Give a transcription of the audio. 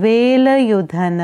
वेलयुधन